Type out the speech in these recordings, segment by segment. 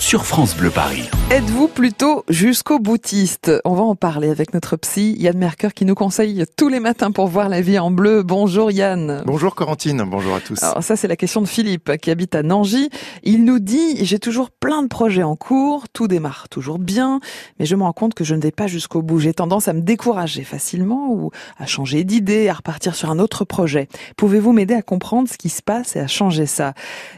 sur France Bleu Paris. Êtes-vous plutôt jusqu'au boutiste? On va en parler avec notre psy Yann Merker qui nous conseille tous les matins pour voir la vie en bleu. Bonjour Yann. Bonjour Corentine, bonjour à tous. Alors ça c'est la question de Philippe qui habite à Nangy. Il nous dit j'ai toujours plein de projets en cours, tout démarre toujours bien, mais je me rends compte que je ne vais pas jusqu'au bout. J'ai tendance à me décourager facilement ou à changer d'idée, à repartir sur un autre projet. Pouvez-vous m'aider à comprendre ce qui se passe et à changer ça?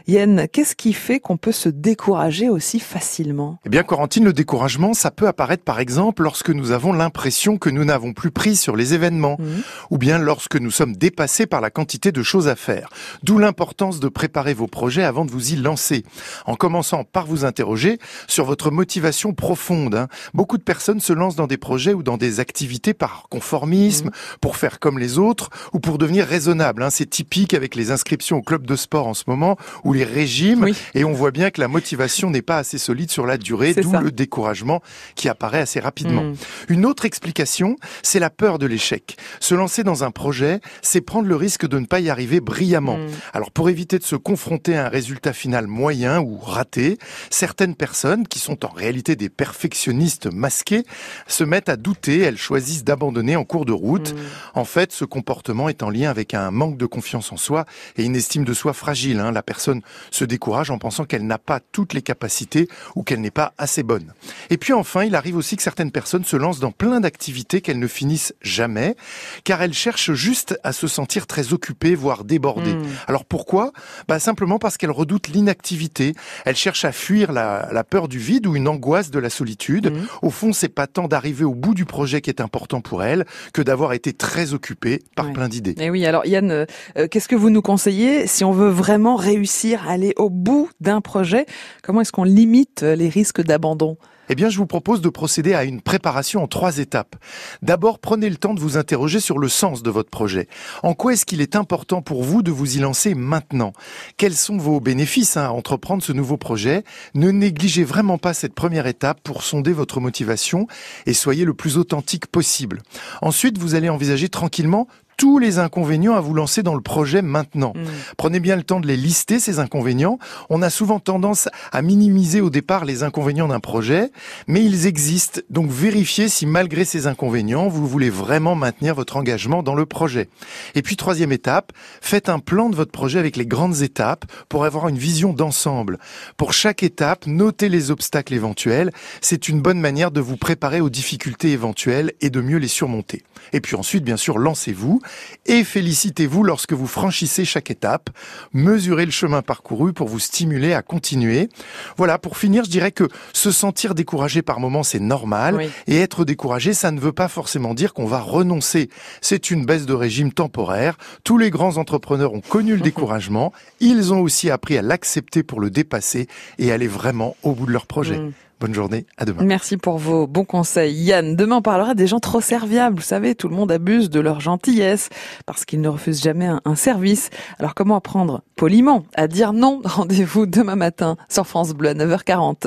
Yann, qu'est-ce qui fait qu'on peut se décourager aussi facilement Eh bien, Corentine, le découragement, ça peut apparaître par exemple lorsque nous avons l'impression que nous n'avons plus pris sur les événements, mmh. ou bien lorsque nous sommes dépassés par la quantité de choses à faire. D'où l'importance de préparer vos projets avant de vous y lancer, en commençant par vous interroger sur votre motivation profonde. Hein. Beaucoup de personnes se lancent dans des projets ou dans des activités par conformisme, mmh. pour faire comme les autres, ou pour devenir raisonnable. Hein. C'est typique avec les inscriptions au club de sport en ce moment, ou les régimes, et on voit bien que la motivation n'est pas assez solide sur la durée, d'où le découragement qui apparaît assez rapidement. Mm. Une autre explication, c'est la peur de l'échec. Se lancer dans un projet, c'est prendre le risque de ne pas y arriver brillamment. Mm. Alors pour éviter de se confronter à un résultat final moyen ou raté, certaines personnes, qui sont en réalité des perfectionnistes masqués, se mettent à douter, elles choisissent d'abandonner en cours de route. Mm. En fait, ce comportement est en lien avec un manque de confiance en soi et une estime de soi fragile. Hein. La personne se décourage en pensant qu'elle n'a pas toutes les capacités ou qu'elle n'est pas assez bonne. Et puis enfin, il arrive aussi que certaines personnes se lancent dans plein d'activités qu'elles ne finissent jamais, car elles cherchent juste à se sentir très occupées, voire débordées. Hmm. Alors pourquoi? Bah, Simplement parce qu'elles redoutent l'inactivité, elles cherchent à fuir la, peur du vide ou une angoisse de la solitude. Hmm. Au fond, c'est pas tant d'arriver au bout du projet qui est important pour elles que d'avoir été très occupées par plein d'idées. Et oui, alors Yann, euh, euh, qu'est-ce que vous nous conseillez si on veut vraiment réussir à aller au bout d'un projet? Comment est-ce qu'on limite les risques d'abandon eh bien, je vous propose de procéder à une préparation en trois étapes. D'abord, prenez le temps de vous interroger sur le sens de votre projet. En quoi est-ce qu'il est important pour vous de vous y lancer maintenant? Quels sont vos bénéfices hein, à entreprendre ce nouveau projet? Ne négligez vraiment pas cette première étape pour sonder votre motivation et soyez le plus authentique possible. Ensuite, vous allez envisager tranquillement tous les inconvénients à vous lancer dans le projet maintenant. Mm. Prenez bien le temps de les lister, ces inconvénients. On a souvent tendance à minimiser au départ les inconvénients d'un projet, mais ils existent. Donc vérifiez si malgré ces inconvénients, vous voulez vraiment maintenir votre engagement dans le projet. Et puis troisième étape, faites un plan de votre projet avec les grandes étapes pour avoir une vision d'ensemble. Pour chaque étape, notez les obstacles éventuels. C'est une bonne manière de vous préparer aux difficultés éventuelles et de mieux les surmonter. Et puis ensuite, bien sûr, lancez-vous et félicitez-vous lorsque vous franchissez chaque étape. Mesurez le chemin parcouru pour vous stimuler à continuer. Voilà, pour finir, je dirais que se sentir découragé par moments, c'est normal. Et être découragé, ça ne veut pas forcément dire qu'on va renoncer. C'est une baisse de régime temporaire. Tous les grands entrepreneurs ont connu le découragement. Ils ont aussi appris à l'accepter pour le dépasser et aller vraiment au bout de leur projet. Mm. Bonne journée, à demain. Merci pour vos bons conseils. Yann, demain on parlera des gens trop serviables. Vous savez, tout le monde abuse de leur gentillesse parce qu'ils ne refusent jamais un, service. Alors comment apprendre poliment à dire non? Rendez-vous demain matin sur France Bleu à 9h40.